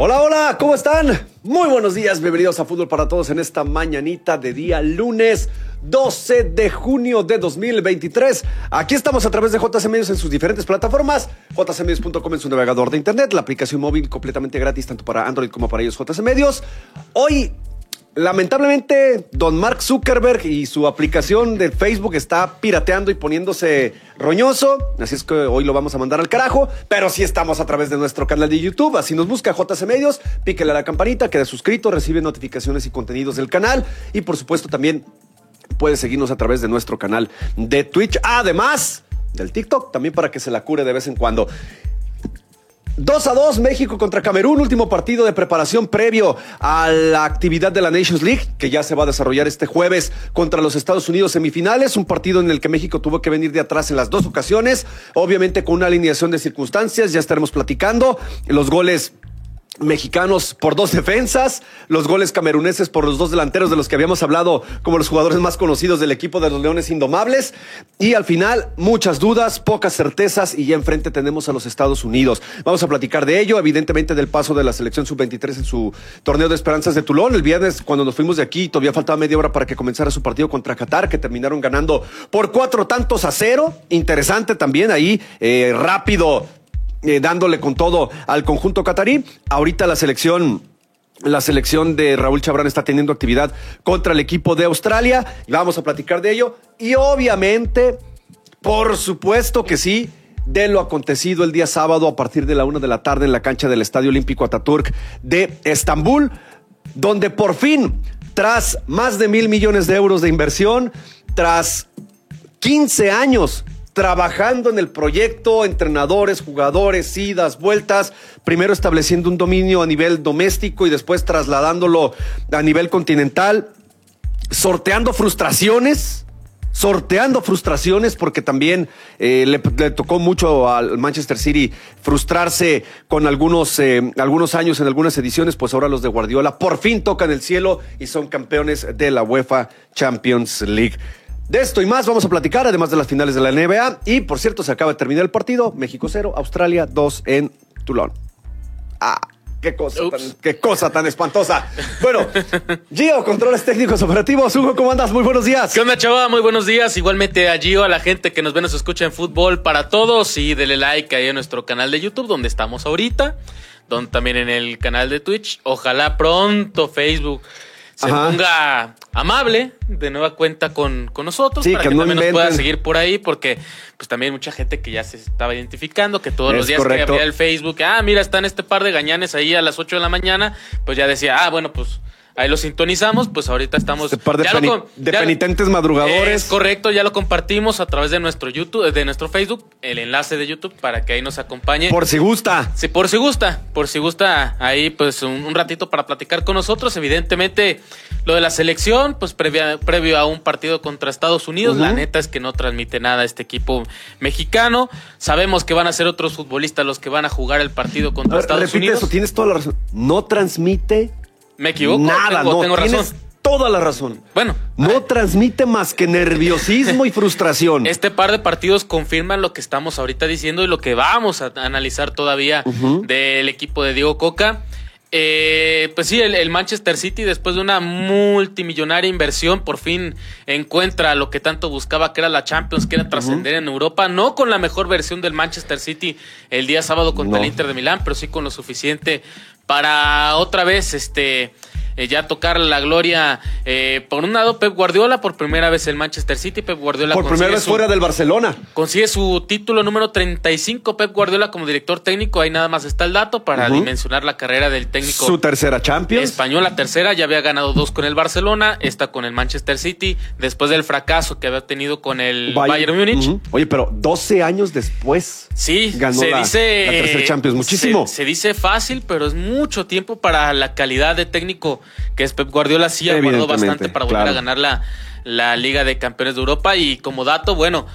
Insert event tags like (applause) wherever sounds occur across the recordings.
Hola, hola, ¿cómo están? Muy buenos días, bienvenidos a Fútbol para Todos en esta mañanita de día lunes 12 de junio de 2023. Aquí estamos a través de JC Medios en sus diferentes plataformas, jcmedios.com en su navegador de internet, la aplicación móvil completamente gratis tanto para Android como para ellos JC Medios. Hoy Lamentablemente, don Mark Zuckerberg y su aplicación de Facebook está pirateando y poniéndose roñoso. Así es que hoy lo vamos a mandar al carajo. Pero sí estamos a través de nuestro canal de YouTube. Así nos busca JC Medios. Píquele a la campanita, quede suscrito, recibe notificaciones y contenidos del canal. Y por supuesto, también puede seguirnos a través de nuestro canal de Twitch. Además del TikTok, también para que se la cure de vez en cuando. 2 a 2 México contra Camerún, último partido de preparación previo a la actividad de la Nations League, que ya se va a desarrollar este jueves contra los Estados Unidos semifinales, un partido en el que México tuvo que venir de atrás en las dos ocasiones, obviamente con una alineación de circunstancias, ya estaremos platicando, los goles mexicanos por dos defensas, los goles cameruneses por los dos delanteros de los que habíamos hablado como los jugadores más conocidos del equipo de los Leones Indomables. Y al final, muchas dudas, pocas certezas y ya enfrente tenemos a los Estados Unidos. Vamos a platicar de ello, evidentemente del paso de la selección sub-23 en su torneo de esperanzas de Tulón. El viernes, cuando nos fuimos de aquí, todavía faltaba media hora para que comenzara su partido contra Qatar, que terminaron ganando por cuatro tantos a cero. Interesante también ahí, eh, rápido eh, dándole con todo al conjunto catarí. Ahorita la selección la selección de Raúl Chabrán está teniendo actividad contra el equipo de Australia. Vamos a platicar de ello. Y obviamente, por supuesto que sí, de lo acontecido el día sábado a partir de la una de la tarde en la cancha del Estadio Olímpico Ataturk de Estambul, donde por fin, tras más de mil millones de euros de inversión, tras 15 años trabajando en el proyecto, entrenadores, jugadores, idas, vueltas, primero estableciendo un dominio a nivel doméstico y después trasladándolo a nivel continental, sorteando frustraciones, sorteando frustraciones porque también eh, le, tocó mucho al Manchester City frustrarse con algunos, eh, algunos años en algunas ediciones, pues ahora los de Guardiola por fin tocan el cielo y son campeones de la UEFA Champions League. De esto y más vamos a platicar, además de las finales de la NBA. Y por cierto, se acaba de terminar el partido. México 0, Australia 2 en Toulon. Ah, qué cosa, tan, qué cosa tan espantosa. Bueno, (laughs) Gio, controles técnicos operativos. Hugo, ¿cómo andas? Muy buenos días. ¿Qué onda, chaval? Muy buenos días. Igualmente a Gio, a la gente que nos ve, nos escucha en fútbol para todos. Y dele like ahí a nuestro canal de YouTube, donde estamos ahorita. Donde también en el canal de Twitch. Ojalá pronto Facebook se ponga amable de nueva cuenta con, nosotros para que, también nos pueda seguir por ahí porque pues también mucha gente que ya se estaba identificando que todos los días que abría el Facebook ah mira están este par de gañanes ahí a las 8 de la mañana pues ya decía ah bueno pues Ahí lo sintonizamos, pues ahorita estamos. Este par de, penitentes madrugadores. Es correcto, ya lo compartimos a través de nuestro YouTube, de nuestro Facebook, el enlace de YouTube para que ahí nos acompañe. Por si gusta. Sí, por si gusta, por si gusta ahí, pues un, ratito para platicar con nosotros. Evidentemente, lo de la selección, pues previo a un partido contra Estados Unidos, la neta es que no transmite nada este equipo mexicano. Sabemos que van a ser otros futbolistas los que van a jugar el partido contra Estados repite Unidos. Eso, tienes toda la razón. No transmite ¿Me equivoco? Nada, no, tengo razón. toda la razón. Bueno. No transmite más que nerviosismo y frustración. Este par de partidos confirman lo que estamos ahorita diciendo y lo que vamos a analizar todavía del equipo de Diego Coca. Eh, pues sí, el, Manchester City, después de una multimillonaria inversión, por fin encuentra lo que tanto buscaba, que era la Champions, que era trascender en Europa. No con la mejor versión del Manchester City el día sábado contra el Inter de Milán, pero sí con lo suficiente para otra vez este eh, ya tocar la gloria. Eh, por un lado, Pep Guardiola, por primera vez el Manchester City, Pep Guardiola. Por primera vez fuera del Barcelona. Consigue su título número 35, Pep Guardiola como director técnico. Ahí nada más está el dato para dimensionar la carrera del técnico. Su tercera Champions. Español, la tercera, ya había ganado dos con el Barcelona, está con el Manchester City, después del fracaso que había tenido con el Bayern, Múnich. Oye, pero 12 años después. Sí, ganó se la, dice, la tercera Champions. Muchísimo. Se, se dice fácil, pero es mucho tiempo para la calidad de técnico que es Pep Guardiola, sí aguardó bastante para volver a ganar la, la Liga de Campeones de Europa. Y como dato, bueno,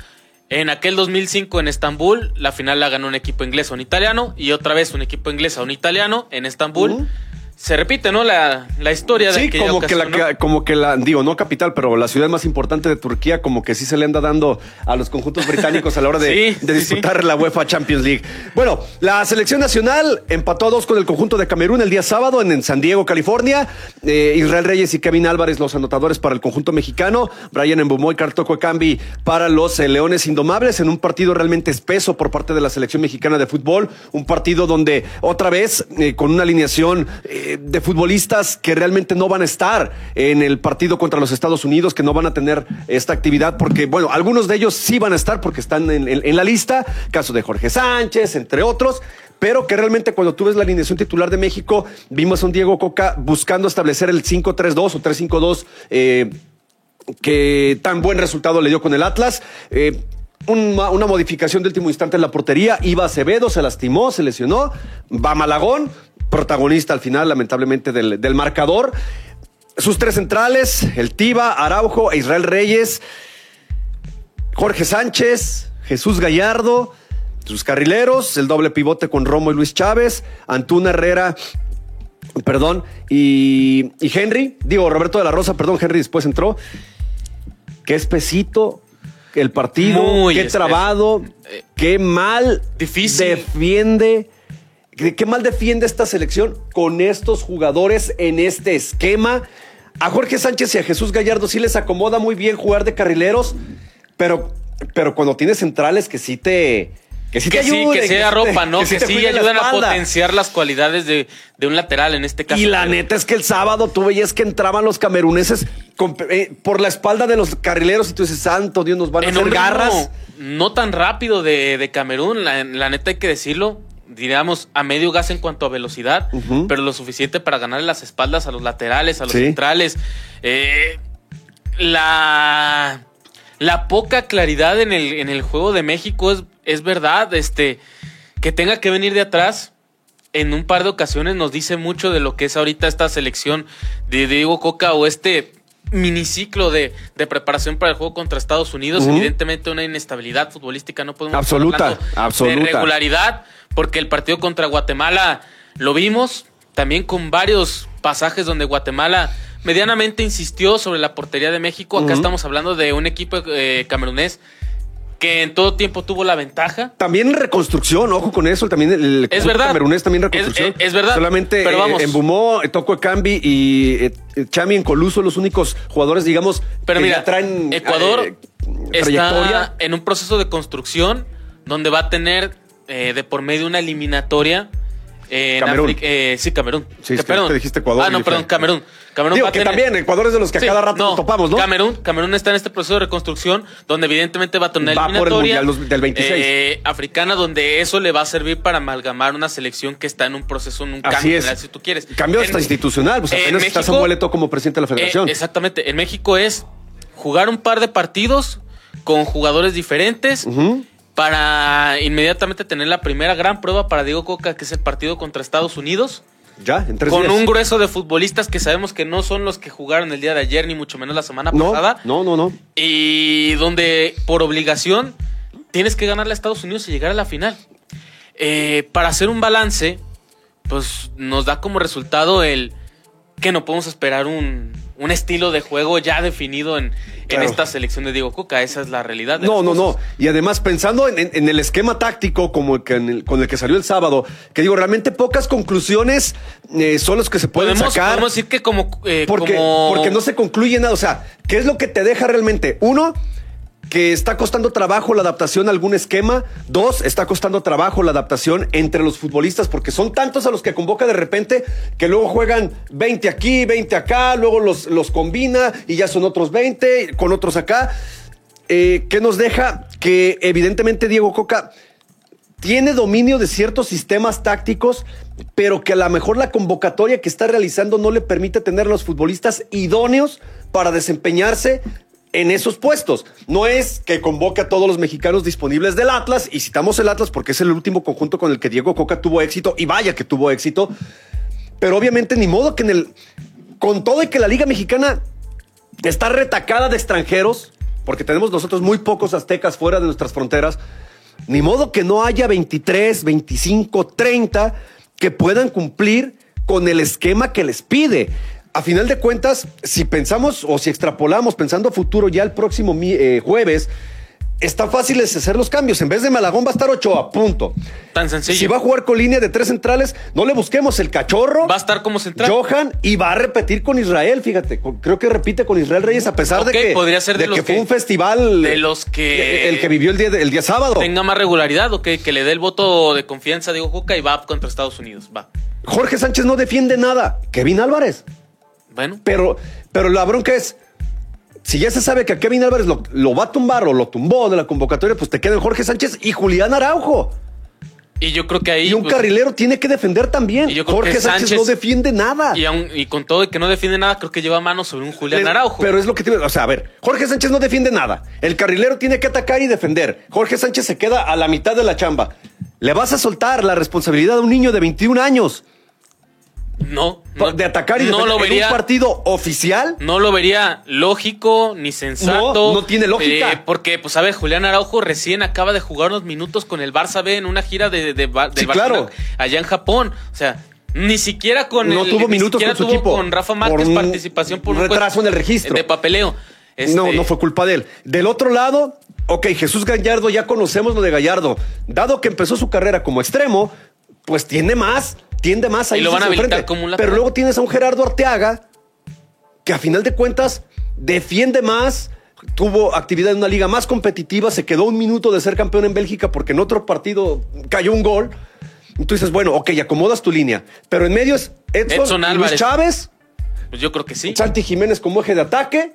en aquel 2005 en Estambul, la final la ganó un equipo inglés a un italiano y otra vez un equipo inglés a un italiano en Estambul. Se repite, ¿no? La, la historia de Sí, como que, la, ¿no? como que la, digo, no capital, pero la ciudad más importante de Turquía, como que sí se le anda dando a los conjuntos británicos a la hora de, (laughs) Sí, de sí, disputar la UEFA Champions League. Bueno, la selección nacional empató a dos con el conjunto de Camerún el día sábado en, en San Diego, California. Eh, Israel Reyes y Kevin Álvarez, los anotadores para el conjunto mexicano. Brian Embumo y Cartoco Cambi para los eh, Leones Indomables en un partido realmente espeso por parte de la selección mexicana de fútbol. Un partido donde otra vez, eh, con una alineación eh, de futbolistas que realmente no van a estar en el partido contra los Estados Unidos, que no van a tener esta actividad, porque, bueno, algunos de ellos sí van a estar porque están en, la lista, caso de Jorge Sánchez, entre otros, pero que realmente cuando tú ves la alineación titular de México, vimos a un Diego Coca buscando establecer el 5-3-2 o 3-5-2, eh, que tan buen resultado le dio con el Atlas. Eh, una, modificación de último instante en la portería. Iba Acevedo, se lastimó, se lesionó. Va Malagón, protagonista al final, lamentablemente, del, del marcador. Sus tres centrales, el Tiba, Araujo e Israel Reyes. Jorge Sánchez, Jesús Gallardo, sus carrileros, el doble pivote con Romo y Luis Chávez, Antuna Herrera, perdón, y, y Henry, digo Roberto de la Rosa, perdón, Henry después entró. Qué espesito el partido, Muy qué trabado, Eh, qué mal difícil. defiende. Qué mal defiende esta selección con estos jugadores en este esquema. A Jorge Sánchez y a Jesús Gallardo sí les acomoda muy bien jugar de carrileros, pero, pero cuando tienes centrales que sí te. Que sí Que te sí, ayuden, que sea ropa, ¿no? Que, sí ayudan a potenciar las cualidades de, de un lateral en este caso. Y la neta es que el sábado tú veías que entraban los cameruneses con- eh, por la espalda de los carrileros y tú dices, santo Dios, nos van a en hacer garras. no tan rápido de, de Camerún, la, la neta hay que decirlo. Diríamos a medio gas en cuanto a velocidad, pero lo suficiente para ganarle las espaldas a los laterales, a los Sí. centrales. Eh, la, la poca claridad en el, en el juego de México es, es verdad. Este, que tenga que venir de atrás en un par de ocasiones nos dice mucho de lo que es ahorita esta selección de Diego Coca o este miniciclo de, de preparación para el juego contra Estados Unidos. Evidentemente una inestabilidad futbolística, no podemos Absoluta, absoluta. de regularidad, porque el partido contra Guatemala lo vimos, también con varios pasajes donde Guatemala medianamente insistió sobre la portería de México. Acá estamos hablando de un equipo eh, camerunés que en todo tiempo tuvo la ventaja. También reconstrucción, ojo con eso, también el Es verdad. camerunés también Es- reconstrucción. es- es verdad. Solamente Pero vamos. en Bumó, Toco Cambi y eh, eh, Chami en Coluso los únicos jugadores, digamos, Pero que mira, ya traen Ecuador eh, está trayectoria. en un proceso de construcción donde va a tener eh, de por medio una eliminatoria. Eh, Camerún. África- eh, sí, Camerún. Sí, es Que- que te dijiste Ecuador Ah, no, perdón, Camerún. Camerún Digo que tener- también Ecuador es de los que a cada rato nos topamos, ¿no? Camerún, Camerún está en este proceso de reconstrucción donde evidentemente va a tener Va por el Mundial del 26. eh, africana donde eso le va a servir para amalgamar una selección que está en un proceso, en un Así cambio es. general, si tú quieres. Cambio En- hasta institucional, pues en apenas está México- Samuel Eto'o como presidente de la federación. eh, exactamente. En México es jugar un par de partidos con jugadores diferentes Ujú. Para inmediatamente tener la primera gran prueba para Diego Coca, que es el partido contra Estados Unidos. Ya, en tres con días. un grueso de futbolistas que sabemos que no son los que jugaron el día de ayer, ni mucho menos la semana no, pasada. no, no, no. Y donde por obligación tienes que ganarle a Estados Unidos y llegar a la final. Eh, para hacer un balance, pues nos da como resultado el que no podemos esperar un, un estilo de juego ya definido en, esta selección de Diego Coca. Esa es la realidad. de No, no, no. Y además, pensando en, en- en el esquema táctico como el que el- con el que salió el sábado, que digo, realmente pocas conclusiones eh, son las que se pueden Podemos, sacar. podemos decir que como, eh, porque, como- porque no se concluye nada. O sea, ¿qué es lo que te deja realmente? Uno, que está costando trabajo la adaptación a algún esquema. Dos, está costando trabajo la adaptación entre los futbolistas, porque son tantos a los que convoca de repente que luego juegan 20 aquí, 20 acá, luego los, los combina y ya son otros 20 con otros acá. Eh, ¿Qué nos deja? Que evidentemente Diego Coca tiene dominio de ciertos sistemas tácticos, pero que a lo mejor la convocatoria que está realizando no le permite tener a los futbolistas idóneos para desempeñarse en esos puestos. No es que convoque a todos los mexicanos disponibles del Atlas, y citamos el Atlas porque es el último conjunto con el que Diego Coca tuvo éxito, y vaya que tuvo éxito, pero obviamente ni modo que en el... Con todo y que la Liga Mexicana está retacada de extranjeros, porque tenemos nosotros muy pocos aztecas fuera de nuestras fronteras, ni modo que no haya 23, 25, 30 que puedan cumplir con el esquema que les pide. A final de cuentas, si pensamos o si extrapolamos pensando a futuro ya el próximo eh, jueves, está fácil es hacer los cambios. En vez de Malagón va a estar Ochoa, punto. Tan sencillo. Si va a jugar con línea de tres centrales, no le busquemos el cachorro. Va a estar como central. Johan y va a repetir con Israel, fíjate. Creo que repite con Israel Reyes a pesar de que, podría ser de los que fue que- un festival de los que- el que vivió el día, el día sábado. tenga más regularidad o que, que le dé el voto de confianza a Diego Coca y va contra Estados Unidos. Va. Jorge Sánchez no defiende nada. Kevin Álvarez. Bueno, Pero, pero la bronca es, si ya se sabe que a Kevin Álvarez lo, lo va a tumbar o lo tumbó de la convocatoria, pues te quedan Jorge Sánchez y Julián Araujo. y yo creo que ahí. Y un pues, carrilero tiene que defender también. Y yo creo Jorge que Sánchez, Sánchez- no defiende nada. y, aun- y con todo y que no defiende nada, creo que lleva mano sobre un Julián Araujo. Pero es lo que tiene. O sea, a ver, Jorge Sánchez no defiende nada. El carrilero tiene que atacar y defender. Jorge Sánchez se queda a la mitad de la chamba. Le vas a soltar la responsabilidad a un niño de 21 años no, no. de atacar y no defender lo en vería. un partido oficial. No lo vería lógico ni sensato. No, no tiene lógica. Eh, porque, pues, a ver, Julián Araujo recién acaba de jugar unos minutos con el Barça B en una gira de, de, del Sí, claro. allá en Japón. O sea, ni siquiera con No el- tuvo ni minutos siquiera con su tuvo equipo. con Rafa Márquez participación por un retraso en el registro. de papeleo. No, Este, no fue culpa de él. Del otro lado, ok, Jesús Gallardo, ya conocemos lo de Gallardo. Dado que empezó su carrera como extremo, pues tiende más, tiende más a Y lo van a habilitar como un Pero luego tienes a un Gerardo Arteaga que a final de cuentas defiende más, tuvo actividad en una liga más competitiva, se quedó un minuto de ser campeón en Bélgica porque en otro partido cayó un gol. Y tú dices, bueno, ok, acomodas tu línea. Pero en medio es Edson, Edson Luis. Chávez, Pues yo creo que sí. Santi Jiménez como eje de ataque.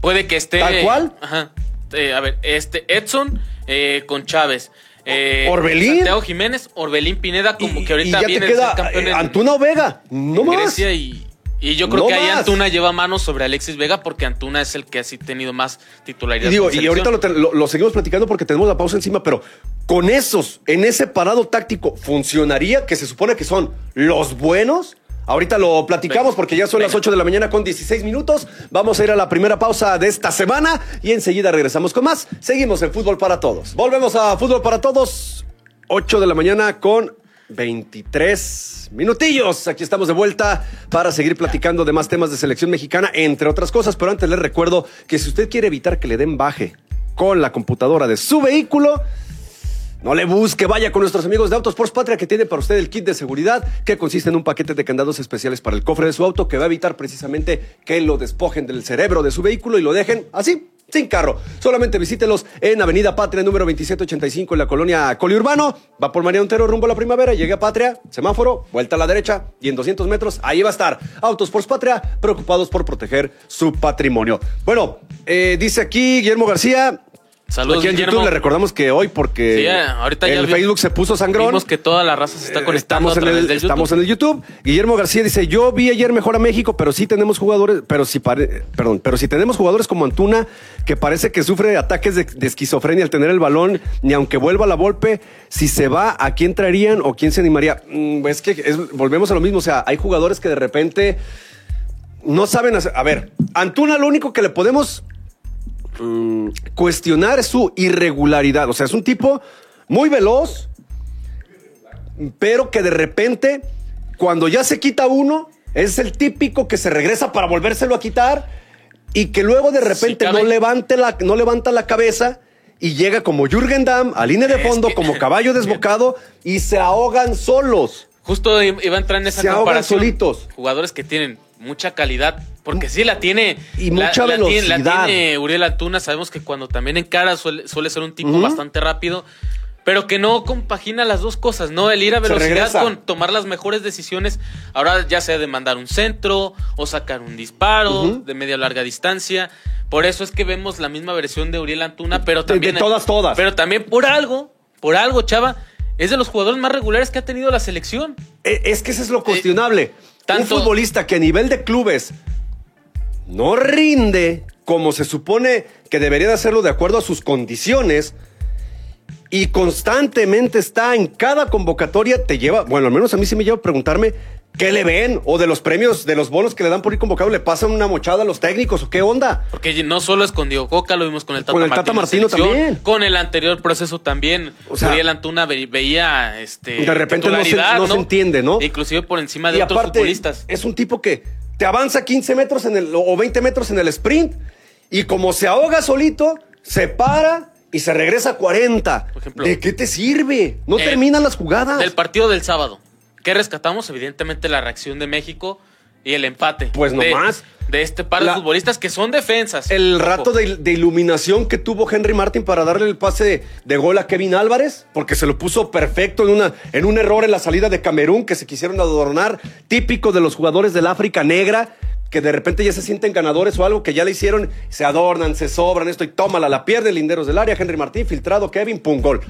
Puede que esté. ¿Tal cual? Ajá. Eh, a ver, este Edson eh, con Chávez. Eh, Orbelín. Santiago Jiménez, Orbelín Pineda, como Y- que ahorita y ya viene te queda campeón eh, en, Antuna o Vega. No más. Grecia y, y yo creo No que ahí más. Antuna lleva mano sobre Alexis Vega porque Antuna es el que ha sí tenido más titularidad. Y digo, con y ahorita lo- lo seguimos platicando porque tenemos la pausa encima, pero con esos, en ese parado táctico, ¿funcionaría que se supone que son los buenos? Ahorita lo platicamos Venga, porque ya son las venga. 8 de la mañana con 16 minutos. Vamos a ir a la primera pausa de esta semana y enseguida regresamos con más. Seguimos en Fútbol para Todos. Volvemos a Fútbol para Todos, 8 de la mañana con 23 minutillos. Aquí estamos de vuelta para seguir platicando de más temas de selección mexicana, entre otras cosas. Pero antes les recuerdo que si usted quiere evitar que le den baje con la computadora de su vehículo, no le busque, vaya con nuestros amigos de Autosports Patria que tiene para usted el kit de seguridad que consiste en un paquete de candados especiales para el cofre de su auto que va a evitar precisamente que lo despojen del cerebro de su vehículo y lo dejen así, sin carro. Solamente visítelos en Avenida Patria número 2785 en la colonia Coliurbano. Va por María Ontero rumbo a la primavera, llegue a Patria, semáforo, vuelta a la derecha y en 200 metros ahí va a estar Autosports Patria preocupados por proteger su patrimonio. Bueno, eh, dice aquí Guillermo García. Saludos, Aquí en Guillermo. YouTube le recordamos que hoy, porque Sí, ahorita el vi- Facebook se puso sangrón. Vimos que toda la raza se está Eh, conectando Estamos, a en el, del estamos YouTube. en el YouTube. Guillermo García dice: Yo vi ayer mejor a México, pero sí tenemos jugadores, pero si pare- perdón, pero si tenemos jugadores como Antuna, que parece que sufre ataques de, de esquizofrenia al tener el balón, ni aunque vuelva la golpe, si se va, ¿a quién traerían o quién se animaría? Mm, es que es- volvemos a lo mismo. O sea, hay jugadores que de repente no saben hacer. A ver, Antuna lo único que le podemos mm, cuestionar es su irregularidad. O sea, es un tipo muy veloz, pero que de repente, cuando ya se quita uno, es el típico que se regresa para volvérselo a quitar y que luego de repente no, levante la, no levanta la cabeza y llega como Jürgen Damm a línea de Es fondo, que- como (laughs) caballo desbocado y se ahogan solos. Justo iba a entrar en esa Se ahogan solitos. Jugadores que tienen mucha calidad, porque sí la tiene. Y la- mucha la tiene- La velocidad. tiene, Uriel Antuna. Sabemos que cuando también encara suele, suele ser un tipo bastante rápido, pero que no compagina las dos cosas, ¿no? El ir a velocidad con tomar las mejores decisiones. Ahora ya sea de mandar un centro o sacar un disparo de media o larga distancia. Por eso es que vemos la misma versión de Uriel Antuna, pero también. de todas, todas. Pero también por algo, por algo, Chava. Es de los jugadores más regulares que ha tenido la selección. E- Es que eso es lo cuestionable. Un tanto- futbolista que a nivel de clubes no rinde como se supone que debería de hacerlo de acuerdo a sus condiciones y constantemente está en cada convocatoria, te lleva, bueno, al menos a mí sí me lleva a preguntarme ¿Qué le ven? ¿O de los premios, de los bonos que le dan por ir convocado, le pasan una mochada a los técnicos o qué onda? Porque no solo es con Diego Coca, lo vimos con el Tata, Con el Tata Martino también. Con el anterior proceso también. O sea, Uriel Antuna ve- veía este, de repente no se- no se entiende, ¿no? Inclusive por encima de Y otros aparte, futbolistas. es un tipo que te avanza 15 metros en el, o 20 metros en el sprint y como se ahoga solito, se para y se regresa a 40. Por ejemplo, ¿De qué te sirve? No Eh, terminan las jugadas. Del partido del sábado. ¿Qué rescatamos? Evidentemente la reacción de México y el empate. Pues de, nomás. De este par de La- futbolistas que son defensas. El rato de, de iluminación que tuvo Henry Martin para darle el pase de, de gol a Kevin Álvarez, porque se lo puso perfecto en, una, en un error en la salida de Camerún que se quisieron adornar, típico de los jugadores del África Negra, que de repente ya se sienten ganadores o algo que ya le hicieron, se adornan, se sobran esto y tómala, la pierde linderos del área, Henry Martín, filtrado, Kevin, pum, gol.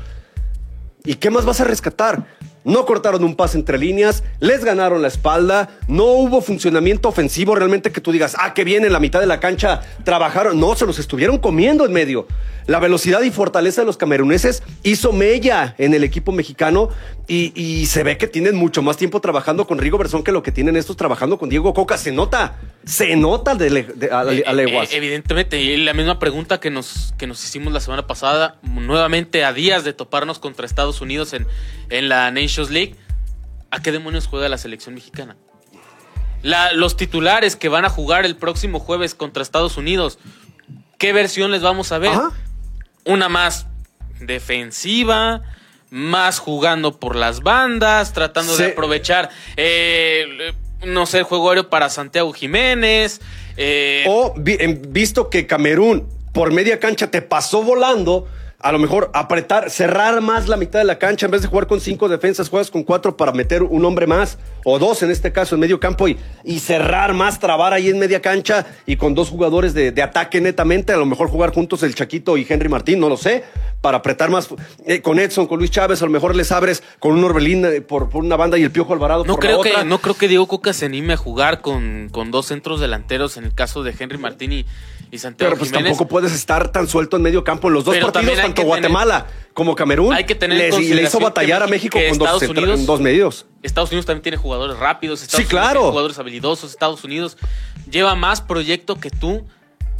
¿Y qué más vas a rescatar? No cortaron un pase entre líneas, les ganaron la espalda, no hubo funcionamiento ofensivo realmente que tú digas, ah, qué bien, en la mitad de la cancha trabajaron. No, se los estuvieron comiendo en medio. La velocidad y fortaleza de los cameruneses hizo mella en el equipo mexicano y, y se ve que tienen mucho más tiempo trabajando con Rigo Bersón que lo que tienen estos trabajando con Diego Coca. Se nota, se nota de, le- de- a, a Eh, leguas. eh, evidentemente, y la misma pregunta que nos, que nos hicimos la semana pasada, nuevamente a días de toparnos contra Estados Unidos en, en la Nations League, ¿a qué demonios juega la selección mexicana? La- los titulares que van a jugar el próximo jueves contra Estados Unidos, ¿qué versión les vamos a ver? Ajá. Una más defensiva, más jugando por las bandas, tratando de aprovechar, eh, no sé, el juego aéreo para Santiago Jiménez. eh, O vi- en- visto que Camerún por media cancha te pasó volando, a lo mejor apretar, cerrar más la mitad de la cancha en vez de jugar con cinco defensas, juegas con cuatro para meter un hombre más o dos en este caso en medio campo y, y cerrar más, trabar ahí en media cancha y con dos jugadores de, de ataque netamente, a lo mejor jugar juntos el Chaquito y Henry Martín, no lo sé, para apretar más eh, con Edson, con Luis Chávez, a lo mejor les abres con un Orbelín eh, por, por una banda y el Piojo Alvarado no por la creo, otra. que, no creo que Diego Coca se anime a jugar con, con dos centros delanteros en el caso de Henry Martín y, y Santiago Pero pues Jiménez. tampoco puedes estar tan suelto en medio campo en los dos partidos, tanto tener- Guatemala como Camerún. Hay que tener en les- y le hizo batallar a México con dos, Unidos- en dos medios. Estados Unidos también tiene jugadores rápidos. Estados Sí, Unidos claro. tiene jugadores habilidosos. Estados Unidos lleva más proyecto que tú.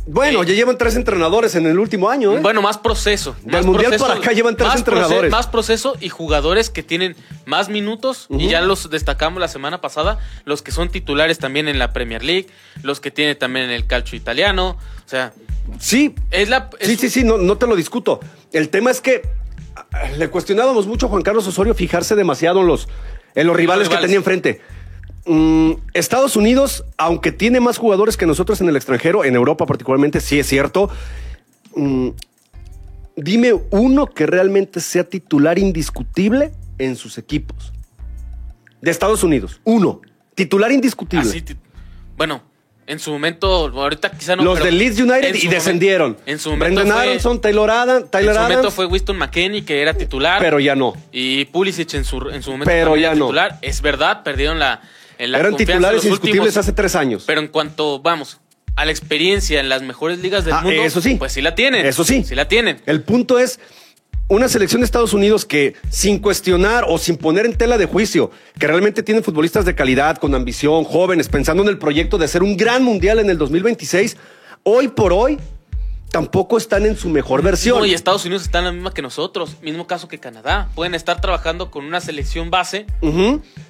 Bueno, Eh, ya llevan tres entrenadores en el último año, ¿eh? Bueno, más proceso. Del más Mundial proceso, para acá llevan tres más entrenadores. más proceso y jugadores que tienen más minutos. Y ya los destacamos la semana pasada. Los que son titulares también en la Premier League. Los que tienen también en el calcio italiano. O sea, sí, es la. es sí, sí, sí, no, no te lo discuto. El tema es que ah, le cuestionábamos mucho a Juan Carlos Osorio fijarse demasiado en los, en los rivales, que rivales. tenía enfrente. Mm, Estados Unidos, aunque tiene más jugadores que nosotros en el extranjero, en Europa particularmente, sí es cierto. Mm, dime uno que realmente sea titular indiscutible en sus equipos. De Estados Unidos. Uno. Titular indiscutible. así bueno, en su momento, ahorita quizá no. Los de Leeds United y descendieron. momento- en su momento Brendan fue- Aronson, Taylor Adams, Tyler en su momento Adams, fue Winston McKenney, que era titular. pero ya no. Y Pulisic en su, en su momento Pero ya era no. titular. Es verdad, perdieron la, en la Eran titulares indiscutibles últimos. hace tres años. Pero en cuanto, vamos, a la experiencia en las mejores ligas del Ah, mundo, eso sí. pues sí la tienen. Eso sí. Sí la tienen. El punto es una selección de Estados Unidos que sin cuestionar o sin poner en tela de juicio, que realmente tienen futbolistas de calidad, con ambición, jóvenes, pensando en el proyecto de hacer un gran mundial en el 2026, hoy por hoy tampoco están en su mejor versión. No, y Estados Unidos está en la misma que nosotros. Mismo caso que Canadá. Pueden estar trabajando con una selección base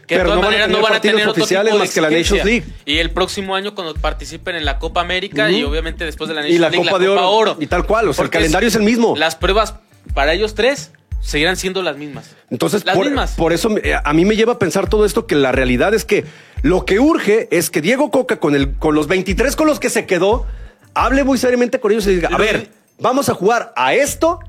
que de todas no van a maneras tener no van a tener otro oficiales de más que la. Nations League. Y el próximo año cuando participen en la Copa América y obviamente después de la Nations Y la League, Copa de Oro. Y tal cual, o sea, el calendario es el mismo. Las pruebas para ellos tres seguirán siendo las mismas. Entonces, las por, mismas. por eso eh, a mí me lleva a pensar todo esto que la realidad es que lo que urge es que Diego Coca con, el, con los 23 con los que se quedó, hable muy seriamente con ellos y diga, a ver, vamos a jugar a esto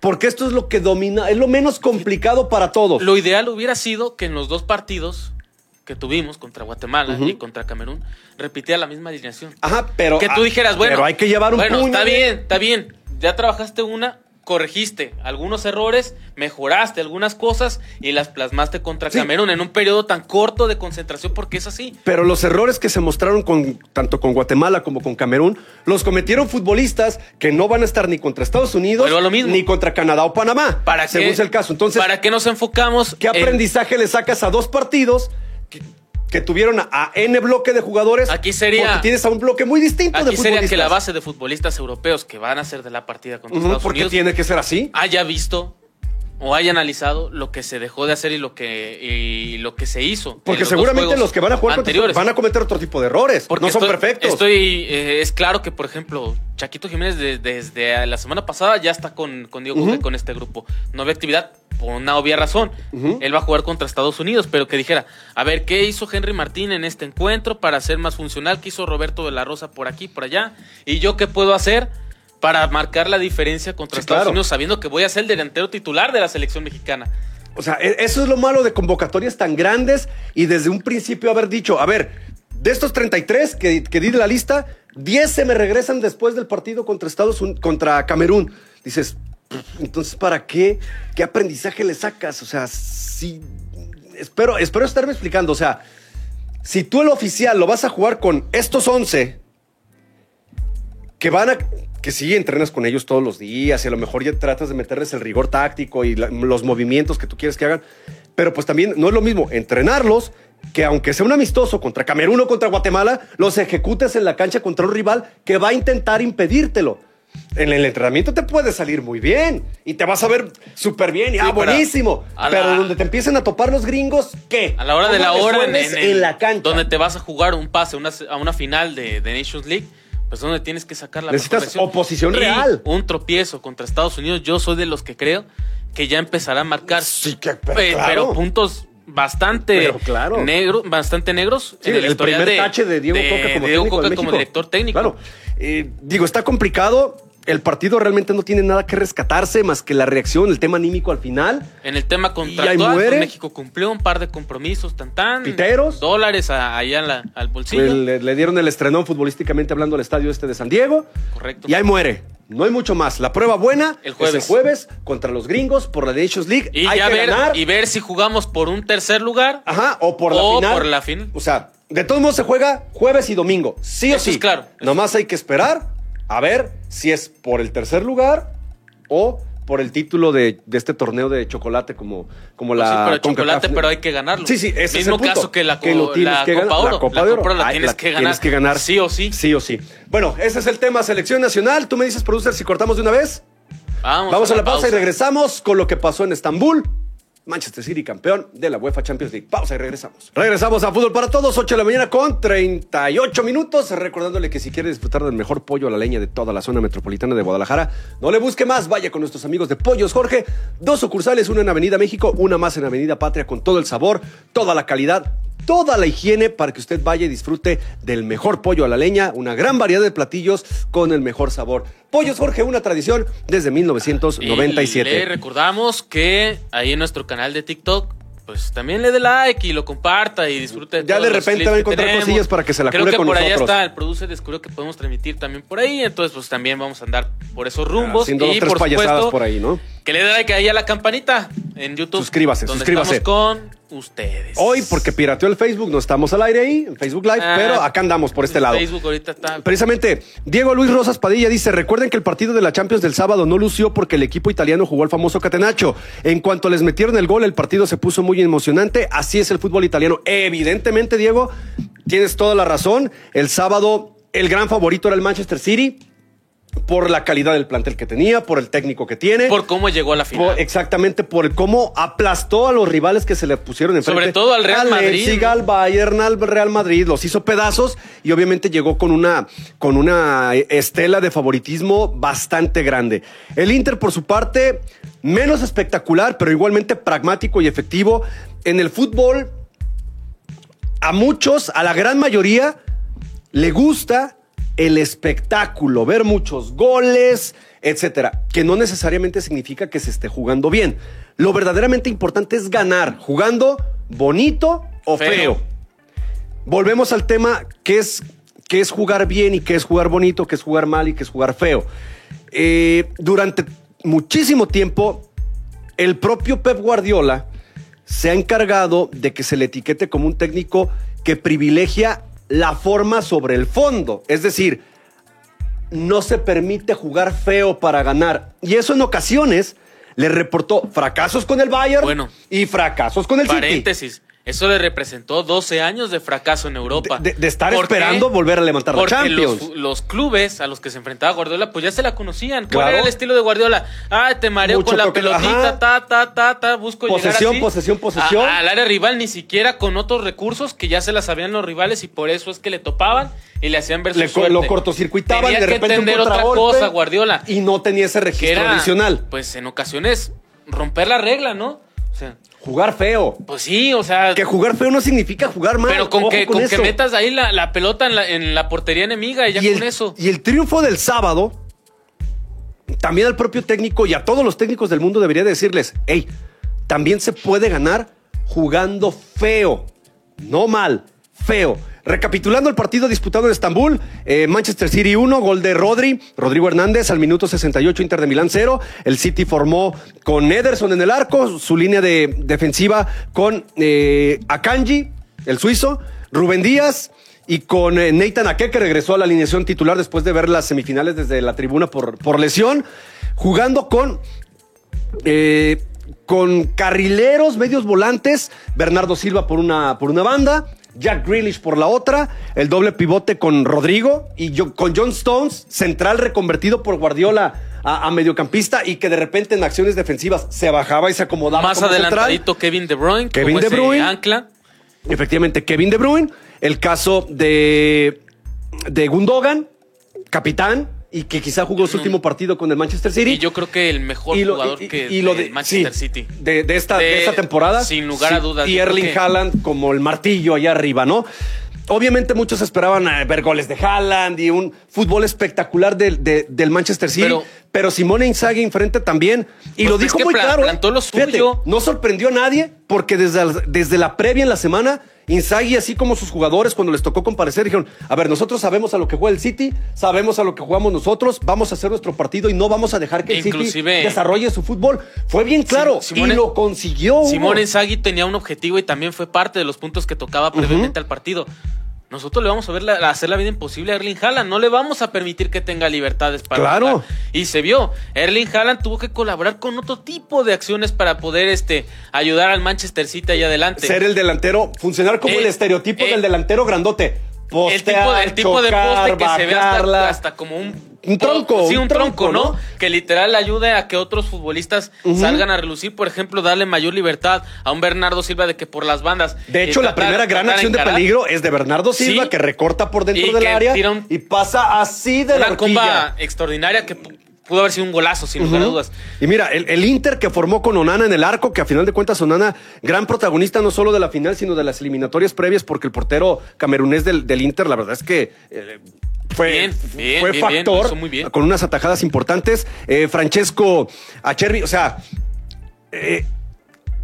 porque esto es lo que domina, es lo menos complicado para todos. Lo ideal hubiera sido que en los dos partidos que tuvimos contra Guatemala y contra Camerún repitiera la misma alineación. Ajá, pero... que tú ah, dijeras, bueno, Pero hay que llevar un bueno, puño está bien, está bien. Ya trabajaste una, corregiste algunos errores, mejoraste algunas cosas y las plasmaste contra Sí. Camerún en un periodo tan corto de concentración porque es así. Pero los errores que se mostraron con, tanto con Guatemala como con Camerún los cometieron futbolistas que no van a estar ni contra Estados Unidos lo mismo. ni contra Canadá o Panamá. ¿Para según qué, sea el caso. Entonces, ¿para qué nos enfocamos? ¿qué en- aprendizaje le sacas a dos partidos? Que, que tuvieron a N bloque de jugadores. Aquí sería. Porque tienes a un bloque muy distinto Aquí de futbolistas. sería que la base de futbolistas europeos que van a ser de la partida contra Estados porque Unidos tiene que ser así. haya visto o haya analizado lo que se dejó de hacer y lo que, y lo que se hizo. Porque los seguramente los que van a jugar anteriores. van a cometer otro tipo de errores. Porque no son estoy- perfectos. Estoy, eh, es claro que, por ejemplo, Chaquito Jiménez de- desde la semana pasada ya está con, con Diego Coca, Ujú. con este grupo. No había actividad por una obvia razón. Él va a jugar contra Estados Unidos, pero que dijera, a ver, ¿qué hizo Henry Martín en este encuentro para ser más funcional? ¿Qué hizo Roberto de la Rosa por aquí, por allá? ¿Y yo qué puedo hacer? Para marcar la diferencia contra Sí, Estados claro. Unidos, sabiendo que voy a ser el delantero titular de la selección mexicana. O sea, e- eso es lo malo de convocatorias tan grandes y desde un principio haber dicho, a ver, de estos 33 que, que di de la lista, 10 se me regresan después del partido contra Estados Unidos, contra Camerún. Dices, entonces, ¿para qué? ¿Qué aprendizaje le sacas? O sea, sí, espero, espero estarme explicando. O sea, si tú el oficial lo vas a jugar con estos 11, que van a que sí entrenas con ellos todos los días y a lo mejor ya tratas de meterles el rigor táctico y los movimientos que tú quieres que hagan, pero pues también no es lo mismo entrenarlos que aunque sea un amistoso contra Camerún o contra Guatemala, los ejecutes en la cancha contra un rival que va a intentar impedírtelo. En el entrenamiento te puede salir muy bien y te vas a ver súper bien y Sí, ah, buenísimo. Pero la- donde te empiecen a topar los gringos, ¿qué? A la hora de la ¿Cómo hora en, la cancha. donde te vas a jugar un pase una- a una final de, de Nations League, pues donde tienes que sacar la Necesitas oposición Y real. Un tropiezo contra Estados Unidos, yo soy de los que creo que ya empezará a marcar Sí, que- pero eh, claro. pero puntos bastante Pero claro. negros, bastante negros Sí, en el, el primer tache de Diego Coca como Diego Coca de como director técnico. Claro. Eh, digo, está complicado. El partido realmente no tiene nada que rescatarse más que la reacción, el tema anímico al final. En el tema contractual, pues, México cumplió un par de compromisos, tan tan. Piteros. Dólares a- allá en la- al bolsillo. Le, le dieron el estrenón futbolísticamente hablando al estadio este de San Diego. Correcto. Y ahí muere. No hay mucho más. La prueba buena El es jueves. el jueves contra los gringos por la Nations League. Y hay ya que ver, ganar. y ver si jugamos por un tercer lugar. Ajá, o por la O final. por la fin- O sea, de todos modos se juega jueves y domingo. Sí o Eso sí. es claro. Nomás hay que esperar a ver si es por el tercer lugar o por el título de, de este torneo de chocolate como, como Pues la sí, pero chocolate, pero hay que ganarlo. Sí, sí, ese es el punto. caso que la, co- lo la que Copa. Oro. La Copa de Oro. la tienes, la que ganar, tienes que ganar. Sí o sí. Sí o sí. Bueno, ese es el tema selección nacional. Tú me dices, producer, si cortamos de una vez. Vamos, Vamos a la pausa y regresamos con lo que pasó en Estambul. Manchester City campeón de la UEFA Champions League. Pausa y regresamos. Regresamos a Fútbol para Todos, 8 de la mañana con 38 minutos. Recordándole que si quiere disfrutar del mejor pollo a la leña de toda la zona metropolitana de Guadalajara, no le busque más. Vaya con nuestros amigos de Pollos Jorge. Dos sucursales, una en Avenida México, una más en Avenida Patria, con todo el sabor, toda la calidad. Toda la higiene para que usted vaya y disfrute del mejor pollo a la leña, una gran variedad de platillos con el mejor sabor. Pollos Jorge, una tradición desde Y 1997. le recordamos que ahí en nuestro canal de TikTok, pues también le dé like y lo comparta y disfrute. Ya todos de repente va a encontrar tenemos. cosillas para que se la Creo cure que con por allá nosotros. está, el producer descubrió que podemos transmitir también por ahí, entonces pues también vamos a andar por esos rumbos. Haciendo dos, y tres por payasadas supuesto, por ahí, ¿no? Que le dé like ahí a la campanita en YouTube. Suscríbase, donde suscríbase. Estamos con ustedes. Hoy, porque pirateó el Facebook, no estamos al aire ahí, en Facebook Live, Ah, pero acá andamos por este lado. Facebook ahorita está. Precisamente, Diego Luis Rosas Padilla dice, recuerden que el partido de la Champions del sábado no lució porque el equipo italiano jugó al famoso catenacho. En cuanto les metieron el gol, el partido se puso muy emocionante. Así es el fútbol italiano. Evidentemente, Diego, tienes toda la razón. El sábado, el gran favorito era el Manchester City por la calidad del plantel que tenía, por el técnico que tiene. Por cómo llegó a la final. Por- exactamente por el cómo aplastó a los rivales que se le pusieron enfrente. Sobre todo al Real Madrid, al Bayern, al Real Madrid, los hizo pedazos y obviamente llegó con una, con una estela de favoritismo bastante grande. El Inter, por su parte, menos espectacular, pero igualmente pragmático y efectivo. En el fútbol, a muchos, a la gran mayoría, le gusta el espectáculo, ver muchos goles, etcétera, que no necesariamente significa que se esté jugando bien. Lo verdaderamente importante es ganar, jugando bonito o feo. Feo. Volvemos al tema que es, que es jugar bien y que es jugar bonito, que es jugar mal y que es jugar feo. Eh, durante muchísimo tiempo, el propio Pep Guardiola se ha encargado de que se le etiquete como un técnico que privilegia la forma sobre el fondo. Es decir, no se permite jugar feo para ganar. Y eso en ocasiones le reportó fracasos con el Bayern Bueno. y fracasos con el City. Paréntesis. Eso le representó 12 años de fracaso en Europa. De, de estar esperando volver a levantar la Porque Champions. los, los clubes a los que se enfrentaba Guardiola, pues ya se la conocían. ¿Cuál Claro. era el estilo de Guardiola? Ah, te mareo Mucho con la pelotita, ajá. ta, ta, ta, ta, busco Posesión, llegar así posesión, posesión. al área rival, ni siquiera con otros recursos que ya se las sabían los rivales y por eso es que le topaban y le hacían ver su Le suerte. lo cortocircuitaban Tenía de que repente un otra contragolpe cosa, Guardiola. Y no tenía ese registro era, adicional. pues en ocasiones, romper la regla, ¿no? O sea, Jugar feo. pues sí, o sea... Que jugar feo no significa jugar mal. Pero con, que, con que metas ahí la, la pelota en la, en la portería enemiga y ya y con el, eso. Y el triunfo del sábado, también al propio técnico y a todos los técnicos del mundo debería decirles, hey, también se puede ganar jugando feo, no mal, feo. Recapitulando el partido disputado en Estambul, eh, Manchester City 1, gol de Rodri, Rodrigo Hernández al minuto 68, Inter de Milán 0. El City formó con Ederson en el arco, su línea de defensiva con eh, Akanji, el suizo, Rubén Díaz y con eh, Nathan Ake, que regresó a la alineación titular después de ver las semifinales desde la tribuna por, por lesión, jugando con eh, con carrileros, medios volantes, Bernardo Silva por una, por una banda, Jack Grealish por la otra, el doble pivote con Rodrigo y yo- con John Stones, central reconvertido por Guardiola a, a mediocampista y que de repente en acciones defensivas se bajaba y se acomodaba. Más como adelantadito Kevin De Bruyne, Kevin como De ese Bruyne. ancla. Efectivamente, Kevin De Bruyne, el caso de, de Gundogan, capitán, y que quizá jugó su último partido con el Manchester City. Y yo creo que el mejor Y lo- jugador y- que y lo de Manchester sí, City. De, de esta, de De- esta temporada. sin lugar a dudas, Y Erling que- Haaland como el martillo allá arriba, ¿no? Obviamente muchos esperaban eh, ver goles de Haaland y un fútbol espectacular del, de- del Manchester City. Pero, Pero- Simone Inzaghi enfrente también. Y Pues lo es dijo muy claro. ¿eh? plantó lo Fíjate, suyo. no sorprendió a nadie porque desde, desde la previa en la semana, Inzaghi, así como sus jugadores, cuando les tocó comparecer, dijeron, a ver, nosotros sabemos a lo que juega el City, sabemos a lo que jugamos nosotros, vamos a hacer nuestro partido y no vamos a dejar que el City desarrolle su fútbol. Fue bien claro Simone- y lo consiguió. Simón Inzaghi tenía un objetivo y también fue parte de los puntos que tocaba previamente al partido. Nosotros le vamos a ver la- a hacer la vida imposible a Erling Haaland. No le vamos a permitir que tenga libertades para Claro. jugar. Y se vio. Erling Haaland tuvo que colaborar con otro tipo de acciones para poder este, ayudar al Manchester City allá adelante. Ser el delantero, funcionar como Eh, el estereotipo eh, del delantero grandote. El tipo, el tipo de poste que se ve hasta, hasta como un, Un tronco, Sí, un un, tronco, tronco, ¿no? ¿no? Que literal ayude a que otros futbolistas salgan a relucir. Por ejemplo, darle mayor libertad a un Bernardo Silva de que por las bandas. De eh, hecho, la tratar- primera gran acción de peligro es de Bernardo Silva, Sí. que recorta por dentro Y del área un- y pasa así de la Una comba extraordinaria que pudo haber sido un golazo, sin lugar a dudas. Y mira, el, el Inter que formó con Onana en el arco, que a final de cuentas Onana, gran protagonista no solo de la final, sino de las eliminatorias previas, porque el portero camerunés del, del Inter, la verdad es que eh, fue, Bien, bien, fue bien, factor muy bien. con unas atajadas importantes. Eh, Francesco Acerbi, o sea, eh,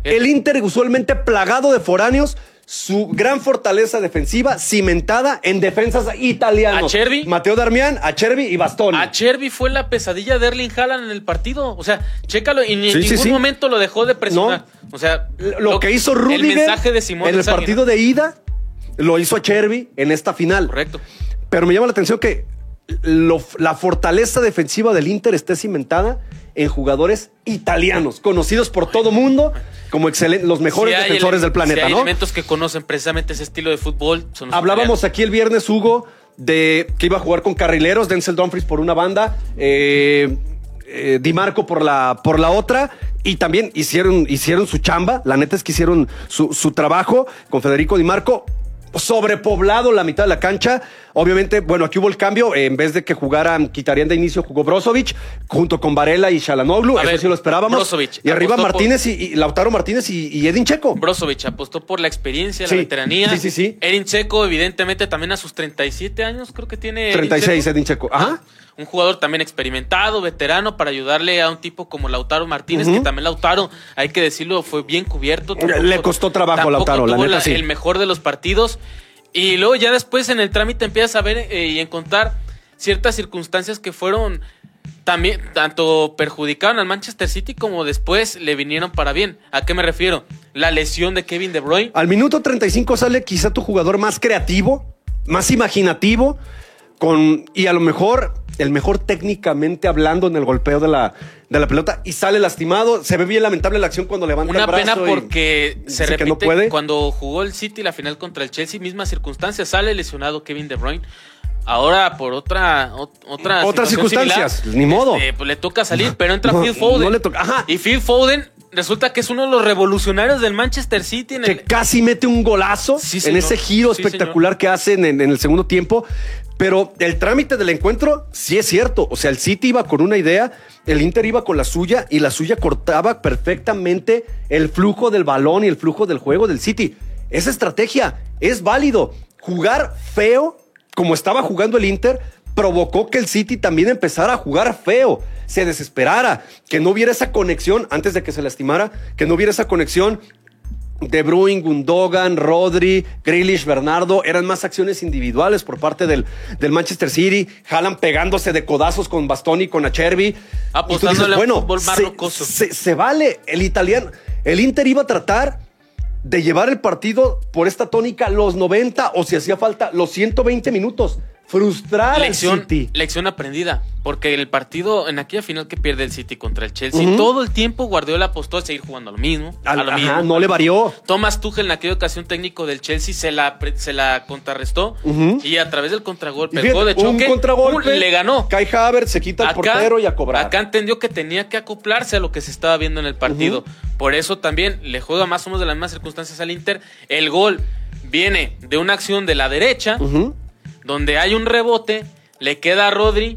el Inter usualmente plagado de foráneos. Su gran fortaleza defensiva cimentada en defensas italianos. Acerbi. Mateo Darmian, Acerbi y Bastoni. A Cherby fue la pesadilla de Erling Haaland en el partido. O sea, chécalo, y ni en Sí, ningún sí. momento lo dejó de presionar. O sea, lo, que hizo Rudiger El mensaje de Simón en el partido ¿no? de ida lo hizo a Cherby en esta final. Correcto. Pero me llama la atención que lo- la fortaleza defensiva del Inter esté cimentada en jugadores italianos, conocidos por todo mundo como los mejores Si defensores del planeta, si hay ¿no? elementos que conocen precisamente ese estilo de fútbol. son los Hablábamos italianos. aquí el viernes, Hugo, de que iba a jugar con carrileros, Denzel Dumfries por una banda, eh, eh, Di Marco por la, por la otra, y también hicieron, hicieron su chamba. La neta es que hicieron su, su trabajo con Federico Di Marco. Sobrepoblado la mitad de la cancha. Obviamente, bueno, aquí hubo el cambio. En vez de que jugaran, quitarían de inicio, jugó Brozovic junto con Varela y Shalanoglu. A Eso ver, sí lo esperábamos. Brozovic y arriba por- Martínez y, y Lautaro Martínez y, y Edin Checo. Brozovic apostó por la experiencia, Sí, la veteranía. sí, sí, sí. Erin Checo, evidentemente, también a sus 37 años, creo que tiene. Edin 36, Dzeko. Edin Checo. Ajá. Un jugador también experimentado, veterano, para ayudarle a un tipo como Lautaro Martínez, que también Lautaro, hay que decirlo, fue bien cubierto. Le costó trabajo a Lautaro, la neta, sí. el mejor de los partidos. Y luego ya después en el trámite empiezas a ver eh, y encontrar ciertas circunstancias que fueron también, tanto perjudicaron al Manchester City como después le vinieron para bien. ¿A qué me refiero? La lesión de Kevin De Bruyne. Al minuto 35 sale quizá tu jugador más creativo, más imaginativo, con, y a lo mejor el mejor técnicamente hablando en el golpeo de la, de la pelota y sale lastimado. Se ve bien lamentable la acción cuando levanta Una el brazo. pena y porque se repite que no puede. cuando jugó el City la final contra el Chelsea, misma circunstancia, sale lesionado Kevin De Bruyne. Ahora por otra ot- otra Otras circunstancias, similar, ni modo. este, pues le toca salir, pero entra (laughs) No, Phil Foden. no le toca- ajá. Y Phil Foden resulta que es uno de los revolucionarios del Manchester City en que el casi mete un golazo Sí, en ese giro Sí, espectacular que hacen en, en el segundo tiempo. Pero el trámite del encuentro sí es cierto. O sea, el City iba con una idea, el Inter iba con la suya y la suya cortaba perfectamente el flujo del balón y el flujo del juego del City. Esa estrategia es válido. Jugar feo, como estaba jugando el Inter, provocó que el City también empezara a jugar feo, se desesperara, que no hubiera esa conexión antes de que se lastimara, que no hubiera esa conexión de Bruyne, Gundogan, Rodri, Grealish, Bernardo, eran más acciones individuales por parte del, del Manchester City, Haaland pegándose de codazos con Bastoni y con Acerbi. Apostándole a un fútbol. Se, se vale, el italiano, el Inter iba a tratar de llevar el partido por esta tónica los 90 o si hacía falta los 120 minutos. Frustrar lección, al City. lección aprendida. Porque el partido, en aquella final que pierde el City contra el Chelsea, todo el tiempo Guardiola apostó a seguir jugando a lo mismo. a Al- lo ajá, mismo. no le varió. Thomas Tuchel en aquella ocasión técnico del Chelsea se la, se la contrarrestó y a través del contragolpe, el fíjate, gol de choque, un contragolpe, ¡pum! le ganó. Kai Havertz se quita el portero y a cobrar. acá entendió que tenía que acoplarse a lo que se estaba viendo en el partido. Por eso también le juega más o menos de las mismas circunstancias al Inter. El gol viene de una acción de la derecha, Ujú, donde hay un rebote, le queda a Rodri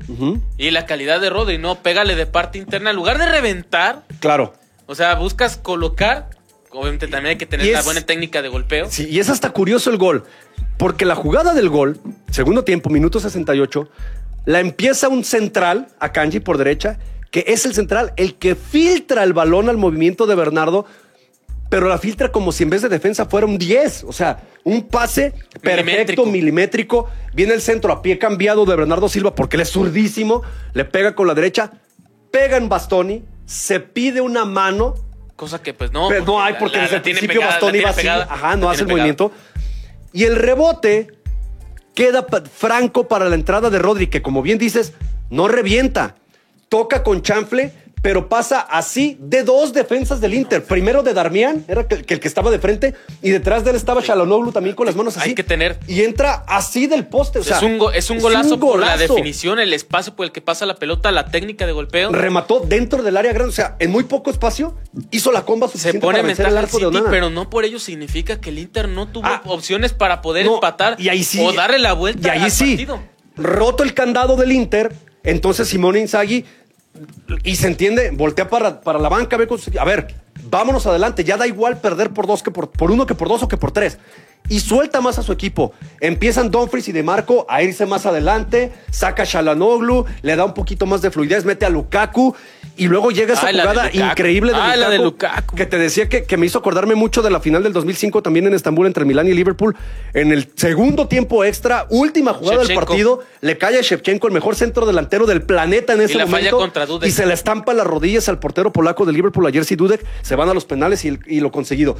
y la calidad de Rodri, no, pégale de parte interna. En lugar de reventar, Claro. o sea, buscas colocar. Obviamente también hay que tener Y una es- buena técnica de golpeo. Sí, y es hasta curioso el gol, porque la jugada del gol, segundo tiempo, minuto 68, la empieza un central, a Kanji por derecha, que es el central el que filtra el balón al movimiento de Bernardo, pero la filtra como si en vez de defensa fuera un 10, o sea, un pase perfecto, Milimétrico. milimétrico. Viene el centro a pie cambiado de Bernardo Silva porque él es zurdísimo, le pega con la derecha, pega en Bastoni, se pide una mano, Cosa que pues no. pero no hay porque la- desde la el principio pegada, Bastoni va así, ajá, no hace el pegada. movimiento. Y el rebote queda franco para la entrada de Rodri, que como bien dices, no revienta. Toca con chanfle, pero pasa así de dos defensas del Inter. Primero de Darmian, era que el que estaba de frente, y detrás de él estaba Shalonoglu también con las manos así. Hay que tener- Y entra así del poste. O sea, es, un go- es un golazo por la definición, el espacio por el que pasa la pelota, la técnica de golpeo. Remató dentro del área grande, o sea, en muy poco espacio hizo la comba Se suficiente pone para vencer el arco de Onana. pero no por ello significa que el Inter no tuvo Ah. opciones para poder No, empatar y ahí sí, o darle la vuelta y ahí al sí, partido. roto el candado del Inter, entonces Simone Inzaghi y se entiende, voltea para, para la banca, a ver, vámonos adelante, ya da igual perder por dos que por, por uno que por dos o que por tres. Y suelta más a su equipo. Empiezan Dumfries y De Marco a irse más adelante, saca a Shalanoglu, le da un poquito más de fluidez, mete a Lukaku y luego llega esa Ay, de jugada Lukaku. increíble de Ay, Lukaku, la de Lukaku. que te decía que, que me hizo acordarme mucho de la final del 2005 también en Estambul entre Milán y Liverpool. En el segundo tiempo extra, última jugada del partido, le cae a Shevchenko, el mejor centro delantero del planeta en ese la falla momento. contra Dudek. Y se le estampa las rodillas al portero polaco de Liverpool, a Jersey Dudek. Se van a los penales y, y lo conseguido.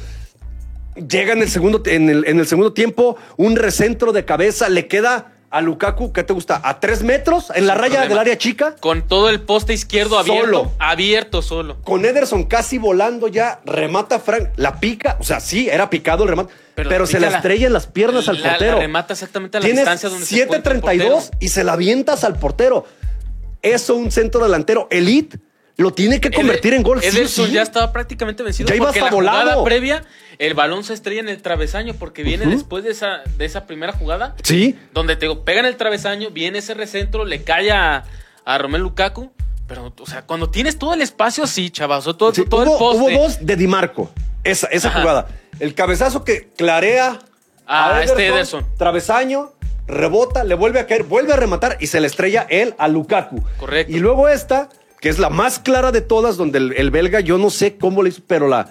Llega en el, segundo, en, el, en el segundo tiempo, un recentro de cabeza, le queda a Lukaku, ¿qué te gusta? ¿A tres metros? En la raya problema. del área chica. Con todo el poste izquierdo abierto, Solo. abierto solo. Con Ederson casi volando ya, remata Frank, la pica, o sea, sí, era picado el remate, pero, Pero se la- estrella en las piernas al la- la portero. remata exactamente a la Tienes distancia donde se encuentra el 7.32 portero. y se la avientas al portero. Eso un centro delantero elite lo tiene que convertir en gol. Ederson sí. ya estaba prácticamente vencido Ya iba porque hasta la jugada volado. previa el balón se estrella en el travesaño porque viene después de esa, de esa primera jugada Sí, donde te digo, pega en el travesaño, viene ese recentro, le cae a, a Romelu Lukaku. Pero, o sea, cuando tienes todo el espacio, sí, chavos, todo, sí, todo hubo, el poste. hubo dos de Di Marco. Esa, esa Ajá. jugada. El cabezazo que clarea Ah, a este Ederson. Travesaño, rebota, le vuelve a caer, vuelve a rematar y se le estrella él a Lukaku. Correcto. Y luego esta, que es la más clara de todas, donde el, el belga, yo no sé cómo le hizo, pero la.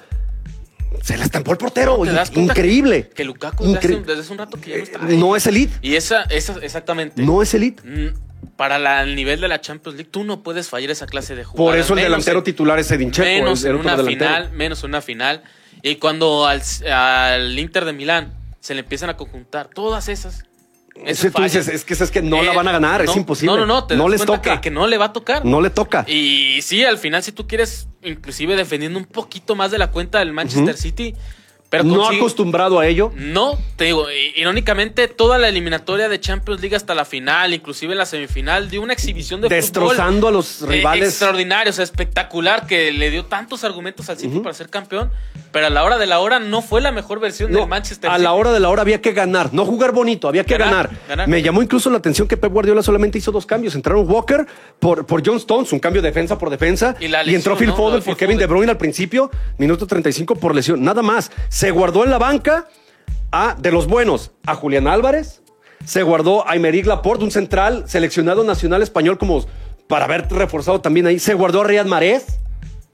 Se la estampó el portero. ¿No Increíble. Que Lukaku desde hace, Incre- un- desde hace un rato que ya no está. Eh, no es elite. Y esa, esa exactamente. No es elite. Mm, Para la- el nivel de la Champions League, tú no puedes fallar esa clase de jugadas. Por eso el menos delantero en- titular es Edin Dzeko, menos el- una final, menos en una final. Y cuando al, al Inter de Milán se le empiezan a conjuntar todas esas, Ese tú dices, es que es que no la van a ganar, es imposible. No, no, no, no les toca. Que, que, no le va a tocar. No le toca. Y sí, al final, si tú quieres, inclusive defendiendo un poquito más de la cuenta del Manchester City, pero no acostumbrado a ello. No, te digo, irónicamente, toda la eliminatoria de Champions League hasta la final, inclusive en la semifinal, dio una exhibición de Destrozando a los rivales. extraordinarios, espectacular, que le dio tantos argumentos al City para ser campeón. Pero a la hora de la hora no fue la mejor versión del Manchester City. A la hora de la hora había que ganar, no jugar bonito, había que ganar. Me llamó incluso la atención que Pep Guardiola solamente hizo dos cambios. Entraron Walker por, por John Stones, un cambio de defensa por defensa. Y, entró Phil Foden por Kevin De Bruyne al principio, minuto 35 por lesión. Nada más. Se guardó en la banca a, de los buenos, a Julián Álvarez. Se guardó a Aymeric Laporte, un central seleccionado nacional español como para haber reforzado también ahí. Se guardó a Riyad Mahrez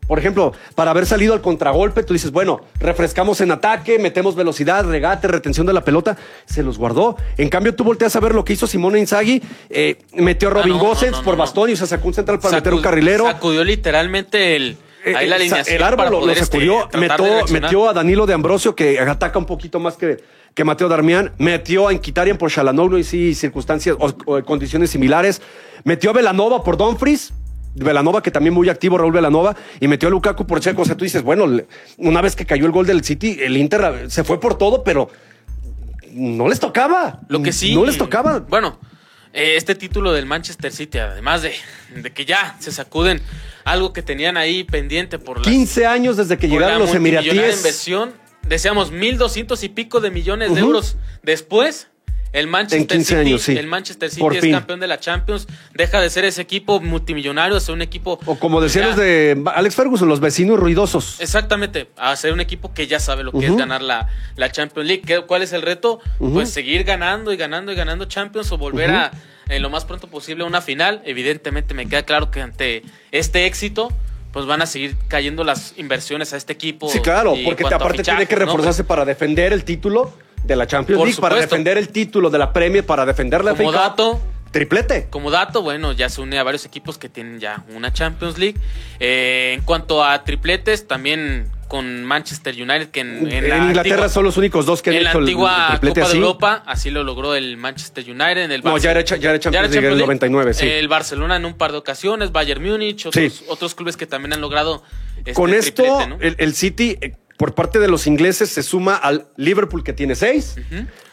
por ejemplo, para haber salido al contragolpe, tú dices, bueno, refrescamos en ataque, metemos velocidad, regate, retención de la pelota. Se los guardó. En cambio, tú volteas a ver lo que hizo Simone Inzaghi. Eh, metió a Robin ah, por bastón y se sacó un central para meter un carrilero. Sacudió literalmente el... Eh, ahí la alineación el árbol lo, este, sacudió, metió, a Danilo de Ambrosio, que ataca un poquito más que, que Mateo Darmian, metió a Inquitarian por Shalanoglu y sí, circunstancias o, condiciones similares, metió a Velanova por Dumfries, Velanova, que también muy activo, Raúl Velanova, y metió a Lukaku por Checo. O sea, tú dices, bueno, una vez que cayó el gol del City, el Inter se fue por todo, pero no les tocaba. Lo que sí. No les tocaba. Bueno, eh, este título del Manchester City, además de, que ya se sacuden algo que tenían ahí pendiente por 15 años desde que llegaron los emiratíes. inversión, deseamos 1.200 y pico de millones de euros después el Manchester City, años, el Manchester City es campeón de la Champions, deja de ser ese equipo multimillonario ser un equipo. O como decían los de Alex Ferguson, los vecinos ruidosos. Exactamente, a ser un equipo que ya sabe lo que es ganar la, la, Champions League. ¿Cuál es el reto? Pues seguir ganando y ganando y ganando Champions o volver a en lo más pronto posible a una final. Evidentemente me queda claro que ante este éxito pues van a seguir cayendo las inversiones a este equipo. Sí, claro, porque aparte tiene que reforzarse para defender el título de la Champions League, para defender el título de la Premier, para defender la Como dato, triplete. Como dato, bueno, ya se une a varios equipos que tienen ya una Champions League. Eh, en cuanto a tripletes, también con Manchester United, que en, Inglaterra son los únicos dos que han en hecho la antigua el Copa de Europa, así lo logró el Manchester United. En el no, ya era, ya era Champions League en el 99, sí. El Barcelona en un par de ocasiones, Bayern Múnich, otros, otros clubes que también han logrado. Este con esto, el, City eh, por parte de los ingleses se suma al Liverpool que tiene seis,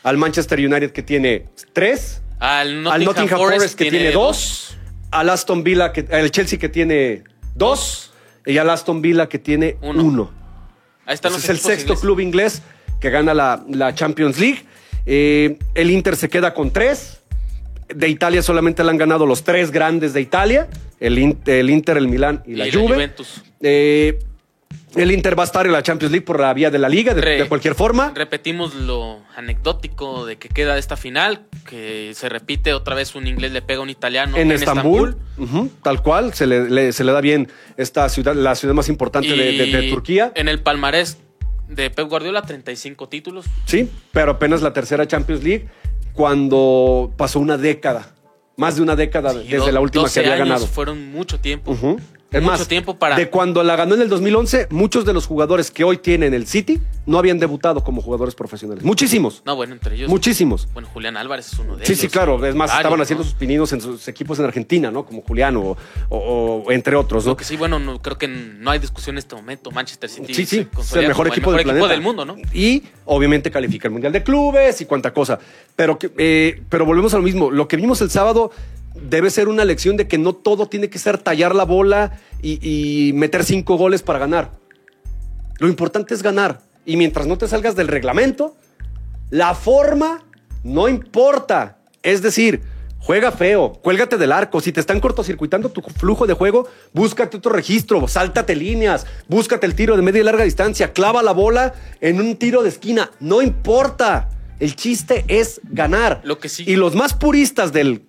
al Manchester United que tiene tres, al Nottingham, Forest, que tiene, dos, al Aston Villa, que, al Chelsea que tiene dos, y al Aston Villa que tiene uno. Ahí están es el sexto club inglés que gana la, Champions League. Eh, el Inter se queda con tres. De Italia solamente le han ganado los tres grandes de Italia: el, Inter, el, Inter, el Milán y la Juve. Juventus. Eh, el Inter va a estar en la Champions League por la vía de la liga, de, cualquier forma. Repetimos lo anecdótico de que queda esta final, que se repite otra vez un inglés le pega a un italiano en, Estambul. tal cual, se le, se le, da bien esta ciudad, la ciudad más importante de, Turquía. En el palmarés de Pep Guardiola, 35 títulos. Sí, pero apenas la tercera Champions League cuando pasó una década, más de una década desde la última que había ganado. Fueron mucho tiempo. Es más, tiempo para... de cuando la ganó en el 2011, muchos de los jugadores que hoy tienen el City no habían debutado como jugadores profesionales. Muchísimos. No, bueno, entre ellos. Muchísimos. Bueno, Julián Álvarez es uno de ellos. Sí, sí, claro. Es más, estaban haciendo sus pininos en sus equipos en Argentina, ¿no? Como Julián o, entre otros, ¿no? que sí, bueno, no, creo que no hay discusión en este momento. Manchester City sí, sí, es el mejor, equipo, del, del, mundo, ¿no? Y obviamente califica el Mundial de Clubes y cuánta cosa. Pero, eh, pero volvemos a lo mismo. Lo que vimos el sábado debe ser una lección de que no todo tiene que ser tallar la bola y, meter cinco goles para ganar. Lo importante es ganar. Y mientras no te salgas del reglamento, la forma no importa. Es decir, juega feo, cuélgate del arco. Si te están cortocircuitando tu flujo de juego, búscate otro registro, sáltate líneas, búscate el tiro de media y larga distancia, clava la bola en un tiro de esquina. No importa. El chiste es ganar. Lo que sí. Y los más puristas del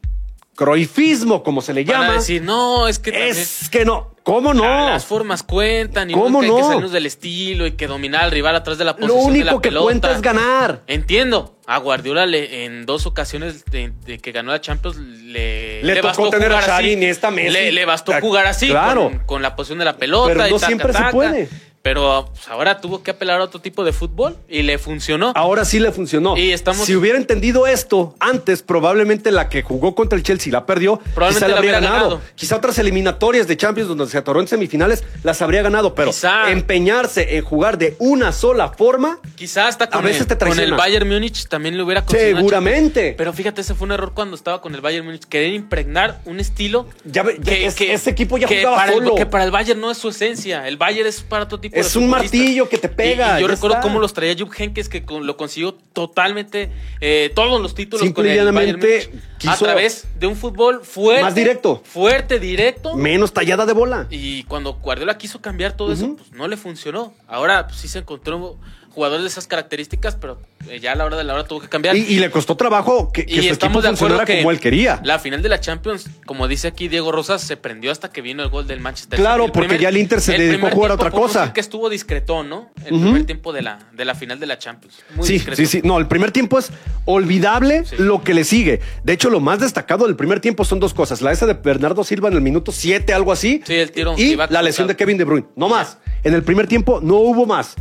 croifismo, como se le llama. decir, no, es que. Es que no. ¿Cómo no? las formas cuentan y ¿Cómo no? Hay que del estilo y que dominar al rival atrás de la posición. Lo único de la que cuenta es ganar. Entiendo. A Guardiola le, en dos ocasiones de, que ganó la Champions le, le, tocó tener a Xavi, esta Messi. Le, bastó jugar así. Claro. Con, la posición de la pelota. Pero no siempre se puede. Pero pues, ahora tuvo que apelar a otro tipo de fútbol y le funcionó. Ahora sí le funcionó. Y estamos- Si hubiera entendido esto antes, probablemente la que jugó contra el Chelsea la perdió, Probablemente quizá la la habría ganado. ganado. Quizá otras eliminatorias de Champions donde se atoró en semifinales las habría ganado, pero Quizá. empeñarse en jugar de una sola forma, Quizá hasta con, veces el, te con el. Bayern Múnich también le hubiera conseguido Seguramente. Pero fíjate, ese fue un error cuando estaba con el Bayern Múnich. Querer impregnar un estilo Ya ya es- ese equipo ya que jugaba para solo. El, que para el Bayern no es su esencia. El Bayern es para otro tipo Es un martillo que te pega, Y, y yo recuerdo está. cómo los traía Jupp Heynckes, que con- lo consiguió totalmente eh, todos los títulos Simple con. A través de un fútbol fuerte. Más directo. Fuerte, directo. menos tallada de bola. Y cuando Guardiola quiso cambiar todo eso, pues no le funcionó. Ahora pues, sí se encontró jugadores de esas características, pero eh, ya a la hora de la hora tuvo que cambiar. Y, y le costó trabajo que, que Y su equipo estamos de acuerdo funcionara que como él quería. la final de la Champions, como dice aquí Diego Rosas, se prendió hasta que vino el gol del Manchester Claro, porque ya el Inter se dedicó a jugar a otra cosa. que estuvo discretón, ¿no? El primer tiempo de la, de la final de la Champions. Muy sí, discreto. sí, sí. No, el primer tiempo es olvidable Sí. lo que le sigue. De hecho, lo más destacado del primer tiempo son dos cosas. La esa de Bernardo Silva en el minuto 7, algo así. Sí, el tiro Y la lesión de Kevin De Bruyne. No más. En el primer tiempo no hubo más.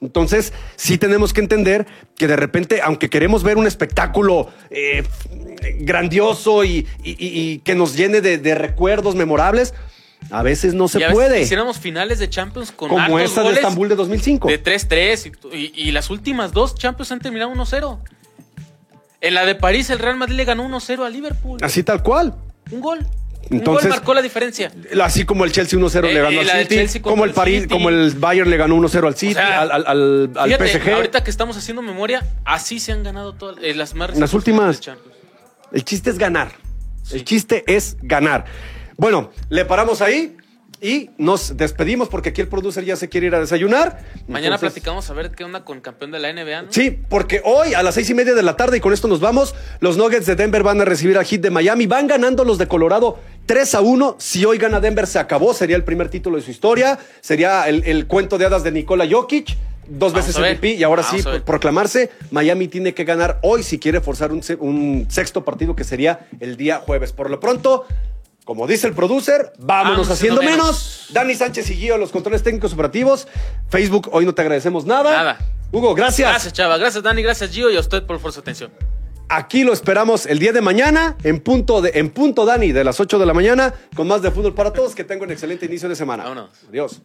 Entonces, sí tenemos que entender que de repente, aunque queremos ver un espectáculo eh, grandioso y, y- y- y que nos llene de, de recuerdos memorables, a veces no se Y a veces puede. Hiciéramos finales de Champions con Como esa de Estambul de 2005. De 3-3 y, y- y las últimas dos Champions han terminado 1-0. En la de París el Real Madrid le ganó 1-0 a Liverpool. Así tal cual. Un gol. Entonces- marcó la diferencia. Así como el Chelsea 1-0 Eh, le ganó eh, al City, como el París, City. como el Bayern le ganó 1-0 al City, sea, al, al- al- al Fíjate, PSG. ahorita que estamos haciendo memoria, así se han ganado todas eh, las más las últimas. El chiste es ganar. Sí. El chiste es ganar. Bueno, le paramos ahí y nos despedimos porque aquí el producer ya se quiere ir a desayunar. Mañana Entonces- platicamos a ver qué onda con campeón de la NBA, ¿no? Sí, porque hoy a las seis y media de la tarde, y con esto nos vamos, los Nuggets de Denver van a recibir al Heat de Miami. Van ganando los de Colorado 3 a 1. Si hoy gana Denver, se acabó. Sería el primer título de su historia. Sería el, el cuento de hadas de Nikola Jokic. Dos Vamos veces. MVP y ahora sí Vamos proclamarse. Miami tiene que ganar hoy si quiere forzar un sexto partido que sería el día jueves. Por lo pronto, como dice el producer, vámonos Vamos haciendo menos. menos. Dani Sánchez y Guío, los controles técnicos operativos. Facebook, hoy no te agradecemos nada. Nada. Hugo, gracias. Gracias, Chava. Gracias, Dani. Gracias, Gio. Y a usted por, por su atención. Aquí lo esperamos el día de mañana, en punto, de, en punto Dani, de las 8 de la mañana, con más de fútbol para todos. Que tengan un excelente inicio de semana. Vámonos. Adiós.